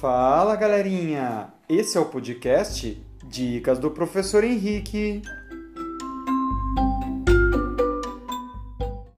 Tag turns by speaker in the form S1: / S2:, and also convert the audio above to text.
S1: Fala galerinha! Esse é o podcast Dicas do Professor Henrique.